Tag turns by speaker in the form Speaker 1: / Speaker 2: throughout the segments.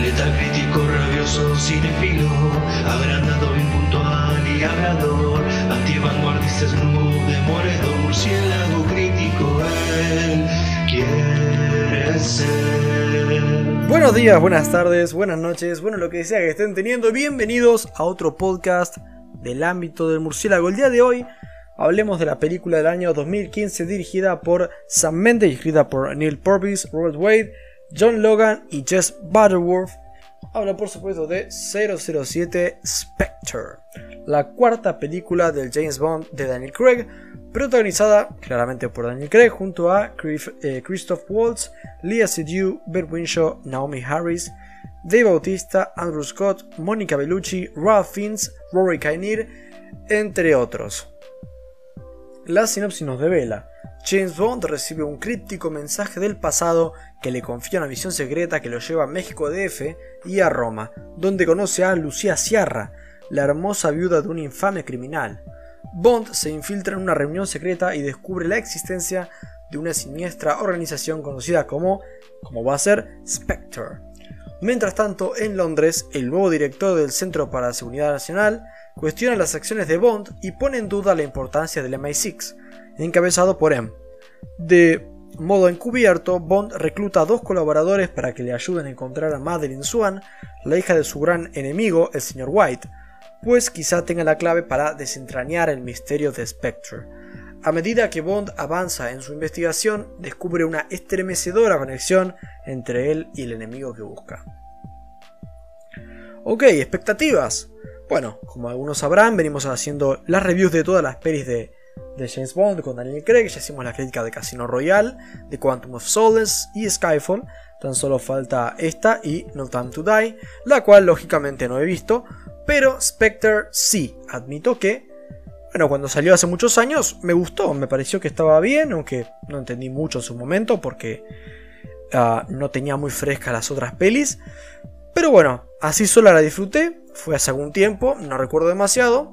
Speaker 1: Letal crítico, rabioso, cinefilo, agrandado, y crítico, él quiere ser.
Speaker 2: Buenos días, buenas tardes, buenas noches, bueno, lo que sea que estén teniendo, bienvenidos a otro podcast del ámbito del murciélago. El día de hoy hablemos de la película del año 2015 dirigida por Sam Mendes escrita por Neil Purvis, Robert Wade, John Logan y Jess Butterworth. Habla por supuesto de 007 Spectre, la cuarta película del James Bond de Daniel Craig, protagonizada claramente por Daniel Craig junto a eh, Christoph Waltz, Leah Seydoux, Ben Winshaw, Naomi Harris, Dave Bautista, Andrew Scott, Monica Bellucci, Ralph Fiennes, Rory Kinnear, entre otros. La sinopsis nos devela. James Bond recibe un críptico mensaje del pasado que le confía una misión secreta que lo lleva a México DF y a Roma, donde conoce a Lucía Sierra, la hermosa viuda de un infame criminal. Bond se infiltra en una reunión secreta y descubre la existencia de una siniestra organización conocida como, como va a ser, Spectre. Mientras tanto, en Londres, el nuevo director del Centro para la Seguridad Nacional cuestiona las acciones de Bond y pone en duda la importancia del MI6, encabezado por M. De modo encubierto, Bond recluta a dos colaboradores para que le ayuden a encontrar a Madeline Swan, la hija de su gran enemigo, el señor White, pues quizá tenga la clave para desentrañar el misterio de Spectre. A medida que Bond avanza en su investigación, descubre una estremecedora conexión entre él y el enemigo que busca. Ok, expectativas. Bueno, como algunos sabrán, venimos haciendo las reviews de todas las pelis de, James Bond con Daniel Craig, ya hicimos la crítica de Casino Royale, de Quantum of Solace y Skyfall, tan solo falta esta y No Time to Die, la cual lógicamente no he visto, pero Spectre sí, admito que, bueno, cuando salió hace muchos años me gustó, me pareció que estaba bien, aunque no entendí mucho en su momento porque ah, no tenía muy frescas las otras pelis, pero bueno, así sola la disfruté, fue hace algún tiempo, no recuerdo demasiado.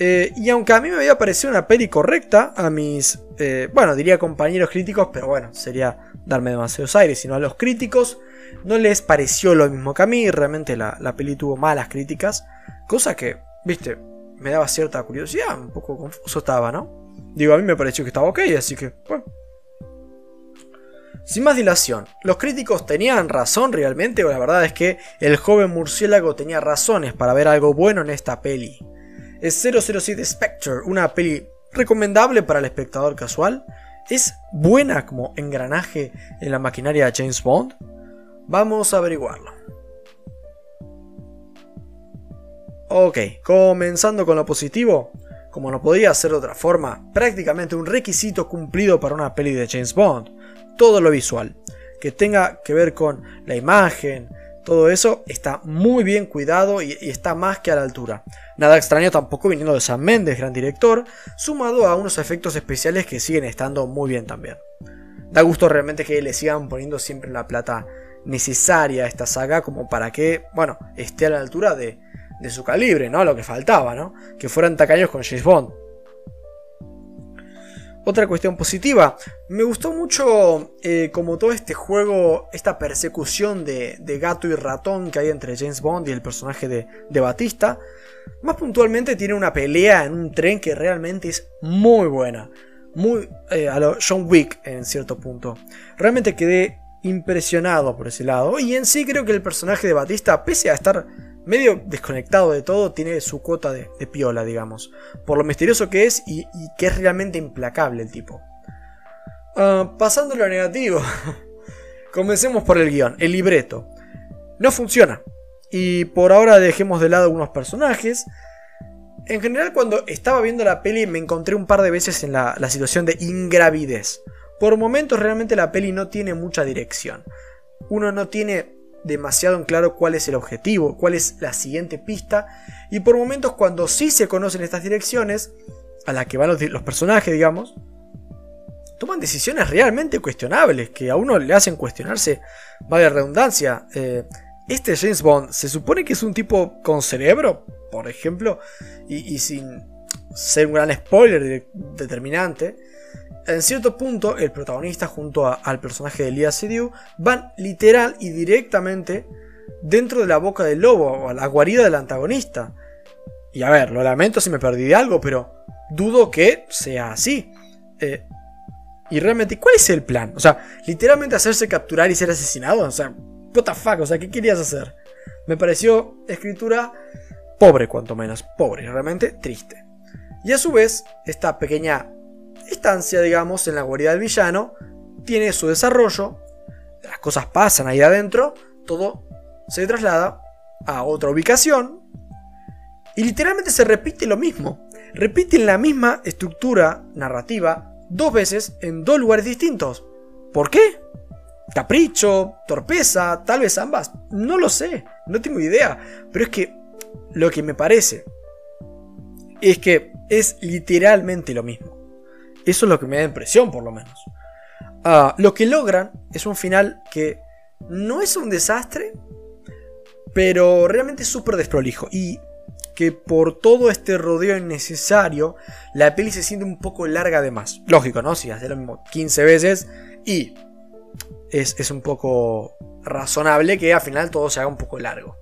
Speaker 2: Eh, y aunque a mí me había parecido una peli correcta, a mis, eh, bueno, diría compañeros críticos, pero bueno, sería darme demasiados aires, sino a los críticos no les pareció lo mismo que a mí, realmente la, la peli tuvo malas críticas, cosa que, viste, me daba cierta curiosidad, un poco confuso estaba, ¿no? Digo, a mí me pareció que estaba ok, así que, bueno, sin más dilación, ¿los críticos tenían razón realmente o la verdad es que el joven murciélago tenía razones para ver algo bueno en esta peli? ¿Es 007 Spectre una peli recomendable para el espectador casual? ¿Es buena como engranaje en la maquinaria de James Bond? Vamos a averiguarlo. Ok, comenzando con lo positivo, como no podía ser de otra forma, prácticamente un requisito cumplido para una peli de James Bond todo lo visual. Que tenga que ver con la imagen, todo eso está muy bien cuidado y, está más que a la altura. Nada extraño tampoco viniendo de Sam Mendes, gran director, sumado a unos efectos especiales que siguen estando muy bien también. Da gusto realmente que le sigan poniendo siempre la plata necesaria a esta saga como para que, bueno, esté a la altura de, de su calibre, ¿no? Lo que faltaba, ¿no? Que fueran tacaños con James Bond. Otra cuestión positiva, me gustó mucho eh, como todo este juego, esta persecución de, gato y ratón que hay entre James Bond y el personaje de, Batista. Más puntualmente tiene una pelea en un tren que realmente es muy buena. Muy eh, a lo John Wick en cierto punto. Realmente quedé impresionado por ese lado. Y en sí creo que el personaje de Batista, pese a estar medio desconectado de todo, tiene su cuota de, piola, digamos. Por lo misterioso que es y, que es realmente implacable el tipo. Ah, pasando a lo negativo. Comencemos por el guion, el libreto. No funciona. Y por ahora dejemos de lado algunos personajes. En general cuando estaba viendo la peli me encontré un par de veces en la, la situación de ingravidez. Por momentos realmente la peli no tiene mucha dirección. Uno no tiene demasiado en claro cuál es el objetivo, cuál es la siguiente pista, y por momentos cuando sí se conocen estas direcciones, a las que van los, personajes, digamos, toman decisiones realmente cuestionables, que a uno le hacen cuestionarse, vaya redundancia, eh, este James Bond se supone que es un tipo con cerebro, por ejemplo, y, sin ser un gran spoiler determinante, en cierto punto, el protagonista junto al personaje de Lia Seydoux van literal y directamente dentro de la boca del lobo, o a la guarida del antagonista. Y a ver, lo lamento si me perdí de algo, pero dudo que sea así. Eh, y realmente, ¿cuál es el plan? O sea, literalmente hacerse capturar y ser asesinado. O sea, what the o sea, ¿qué querías hacer? Me pareció escritura pobre, cuanto menos. Pobre, realmente triste. Y a su vez, esta pequeña estancia, digamos, en la guarida del villano, tiene su desarrollo. Las cosas pasan ahí adentro. Todo se traslada a otra ubicación. Y literalmente se repite lo mismo. Repiten la misma estructura narrativa dos veces en dos lugares distintos. ¿Por qué? Capricho, torpeza, tal vez ambas. No lo sé, no tengo idea. Pero es que lo que me parece es que es literalmente lo mismo. Eso es lo que me da impresión, por lo menos. Ah, lo que logran es un final que no es un desastre, pero realmente es súper desprolijo. Y que por todo este rodeo innecesario, la peli se siente un poco larga de más. Lógico, ¿no? Si hace lo mismo 15 veces y es, un poco razonable que al final todo se haga un poco largo.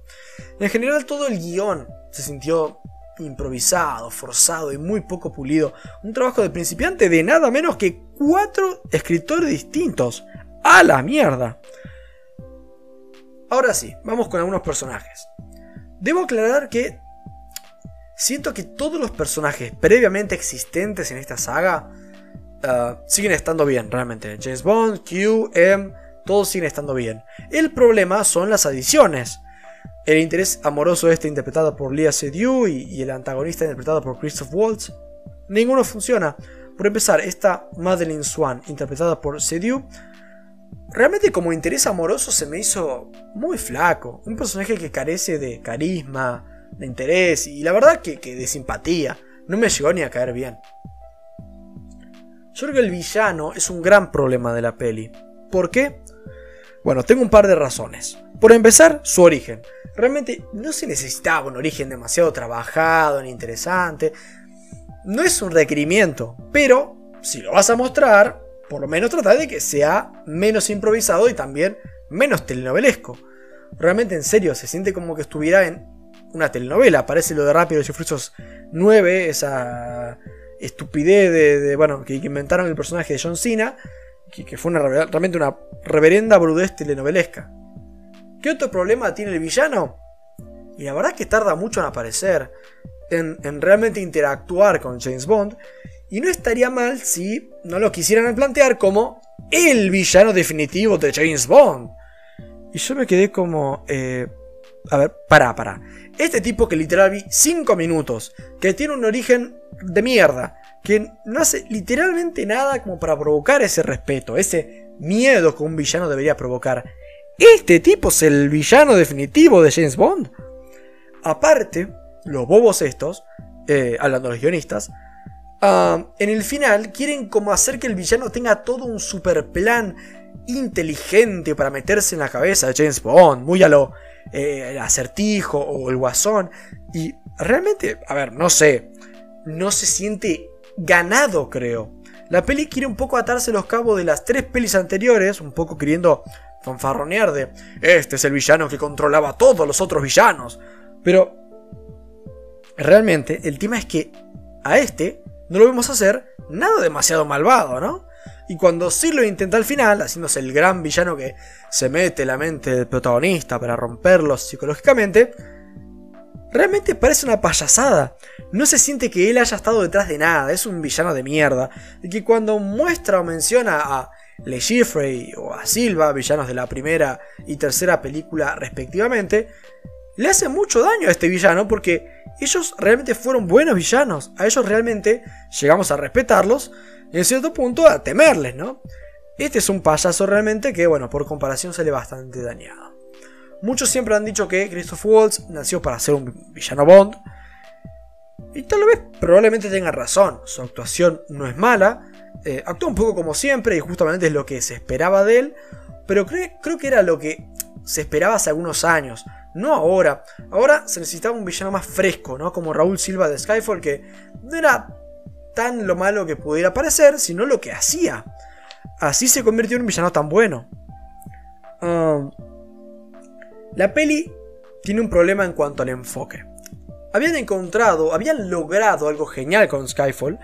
Speaker 2: En general todo el guion se sintió improvisado, forzado y muy poco pulido. Un trabajo de principiante de nada menos que cuatro escritores distintos. ¡A la mierda! Ahora sí, vamos con algunos personajes. Debo aclarar que siento que todos los personajes previamente existentes en esta saga uh, siguen estando bien, realmente. James Bond, Q, M, todos siguen estando bien. El problema son las adiciones. El interés amoroso este interpretado por Leah Seydoux y, el antagonista interpretado por Christoph Waltz, ninguno funciona. Por empezar, esta Madeline Swan interpretada por Seydoux, realmente como interés amoroso se me hizo muy flaco. Un personaje que carece de carisma, de interés y la verdad que, de simpatía. No me llegó ni a caer bien. Yo que el villano es un gran problema de la peli. ¿Por qué? Bueno, tengo un par de razones. Por empezar, su origen. Realmente no se necesitaba un origen demasiado trabajado ni interesante. No es un requerimiento, pero si lo vas a mostrar, por lo menos trata de que sea menos improvisado y también menos telenovelesco. Realmente en serio, se siente como que estuviera en una telenovela. Parece lo de Rápidos y Furiosos 9, esa estupidez de, bueno, que, inventaron el personaje de John Cena, que, fue una, realmente una reverenda brudez telenovelesca. ¿Qué otro problema tiene el villano? Y la verdad es que tarda mucho en aparecer, en, en realmente interactuar con James Bond, y no estaría mal si no lo quisieran plantear como el villano definitivo de James Bond. Y yo me quedé como... Eh, a ver, para, para. Este tipo que literal vi 5 minutos, que tiene un origen de mierda, que no hace literalmente nada como para provocar ese respeto, ese miedo que un villano debería provocar. Este tipo es el villano definitivo de James Bond. Aparte, los bobos estos, eh, hablando de los guionistas, ah, en el final quieren como hacer que el villano tenga todo un super plan inteligente para meterse en la cabeza de James Bond, muy a lo eh, el acertijo o el guasón. Y realmente, a ver, no sé, no se siente ganado, creo. La peli quiere un poco atarse los cabos de las tres pelis anteriores, un poco queriendo fanfarronear de, este es el villano que controlaba a todos los otros villanos. Pero, realmente, el tema es que a este no lo vemos hacer nada demasiado malvado, ¿no? Y cuando sí lo intenta al final, haciéndose el gran villano que se mete la mente del protagonista para romperlo psicológicamente, realmente parece una payasada. No se siente que él haya estado detrás de nada, es un villano de mierda. Y que cuando muestra o menciona a Le o a Silva, villanos de la primera y tercera película respectivamente, le hace mucho daño a este villano porque ellos realmente fueron buenos villanos. A ellos realmente llegamos a respetarlos en cierto punto a temerles, ¿no? Este es un payaso realmente que, bueno, por comparación sale bastante dañado. Muchos siempre han dicho que Christoph Waltz nació para ser un villano Bond. Y tal vez probablemente tenga razón. Su actuación no es mala. Eh, actúa un poco como siempre y justamente es lo que se esperaba de él. Pero creo que era lo que se esperaba hace algunos años. No ahora. Ahora se necesitaba un villano más fresco, ¿no? Como Raúl Silva de Skyfall, que no era tan lo malo que pudiera parecer, sino lo que hacía. Así se convirtió en un villano tan bueno. Um, La peli tiene un problema en cuanto al enfoque. Habían encontrado, habían logrado algo genial con Skyfall,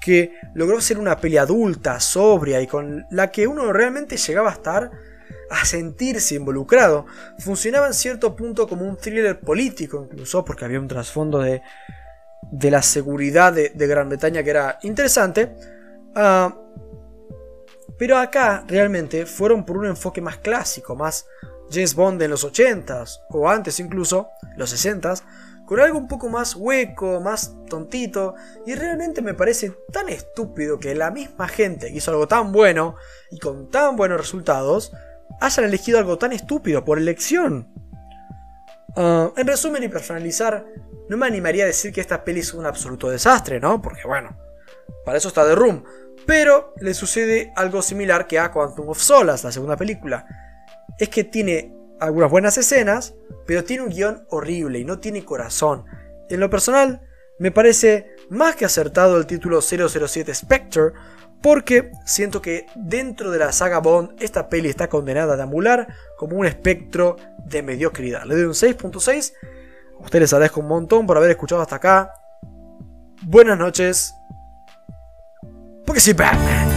Speaker 2: que logró ser una peli adulta, sobria y con la que uno realmente llegaba a estar a sentirse involucrado. Funcionaba en cierto punto como un thriller político incluso, porque había un trasfondo de, de la seguridad de, Gran Bretaña que era interesante. Ah, pero acá realmente fueron por un enfoque más clásico, más James Bond en los 80s, o antes incluso, los 60s, con algo un poco más hueco, más tontito, y realmente me parece tan estúpido que la misma gente que hizo algo tan bueno y con tan buenos resultados, hayan elegido algo tan estúpido por elección. Ah, en resumen y personalizar, no me animaría a decir que esta peli es un absoluto desastre, ¿no? Porque bueno, para eso está The Room. Pero le sucede algo similar que a Quantum of Solace, la segunda película. Es que tiene algunas buenas escenas, pero tiene un guion horrible y no tiene corazón. En lo personal, me parece más que acertado el título 007 Spectre, porque siento que dentro de la saga Bond esta peli está condenada a deambular como un espectro de mediocridad. Le doy un 6.6. A ustedes les agradezco un montón por haber escuchado hasta acá. Buenas noches. Porque soy Batman.